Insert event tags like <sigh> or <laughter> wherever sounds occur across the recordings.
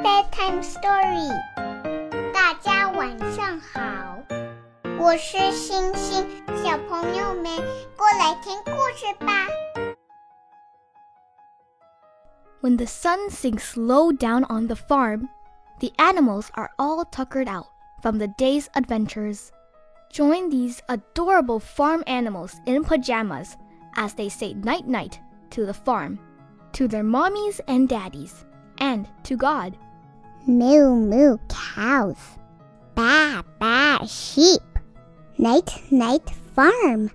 bedtime story。大家晚上好，我是星星，小朋友们过来听故事吧。When the sun sinks low down on the farm, the animals are all tuckered out from the day's adventures. Join these adorable farm animals in pajamas as they say night night to the farm, to their mommies and daddies, and to God. Moo moo cows, baa baa sheep, night night farm.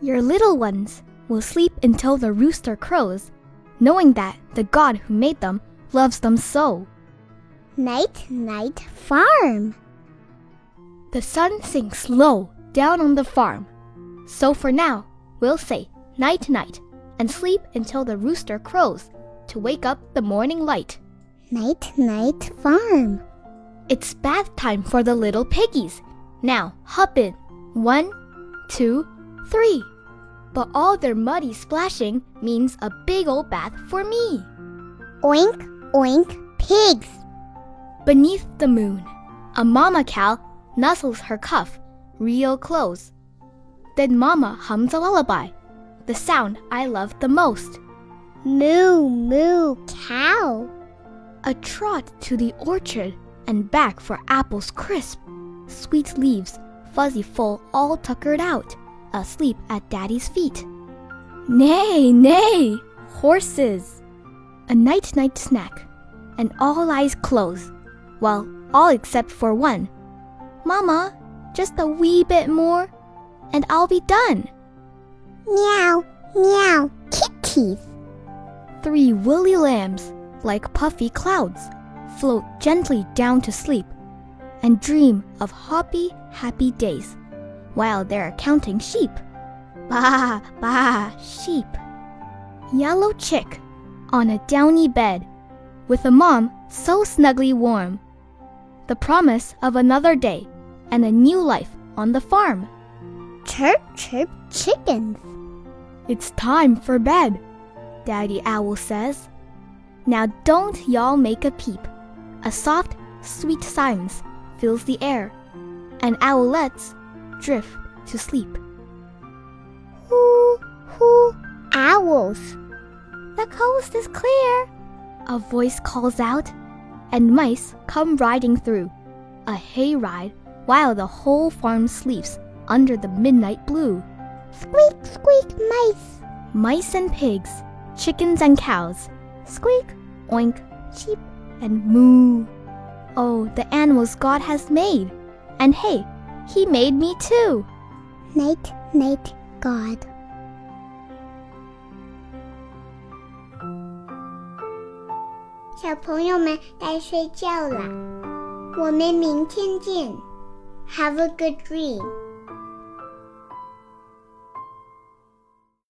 Your little ones will sleep until the rooster crows, knowing that the God who made them loves them so. Night night farm. The sun sinks low down on the farm. So for now, we'll say night night and sleep until the rooster crows to wake up the morning light. Night night farm. It's bath time for the little piggies. Now hop in. One, two, three. But all their muddy splashing means a big old bath for me. Oink oink pigs. Beneath the moon, a mama cow nuzzles her cuff real close. Then mama hums a lullaby, the sound I love the most. Moo moo cow. A trot to the orchard and back for apples crisp, sweet leaves, fuzzy full, all tuckered out, asleep at daddy's feet. Nay, nay, horses! A night night snack, and all eyes close. Well, all except for one. Mama, just a wee bit more, and I'll be done. Meow meow kitties. Three woolly lambs, like puffy clouds, float gently down to sleep and dream of happy, happy days while they're counting sheep. <laughs> Bah, bah, sheep. Yellow chick on a downy bed with a mom so snugly warm. The promise of another day and a new life on the farm. Chirp chirp chickens. It's time for bed, Daddy Owl says. Now don't y'all make a peep. A soft, sweet silence fills the air, and owlets drift to sleep. Who, who, owls. The coast is clear, a voice calls out, and mice come riding through. A hayride while the whole farm sleeps under the midnight blue. Squeak squeak mice. Mice and pigs, chickens and cows, squeak, oink, cheep, and moo. Oh, the animals God has made. And hey, He made me too. Night, night, God. Have a good dream.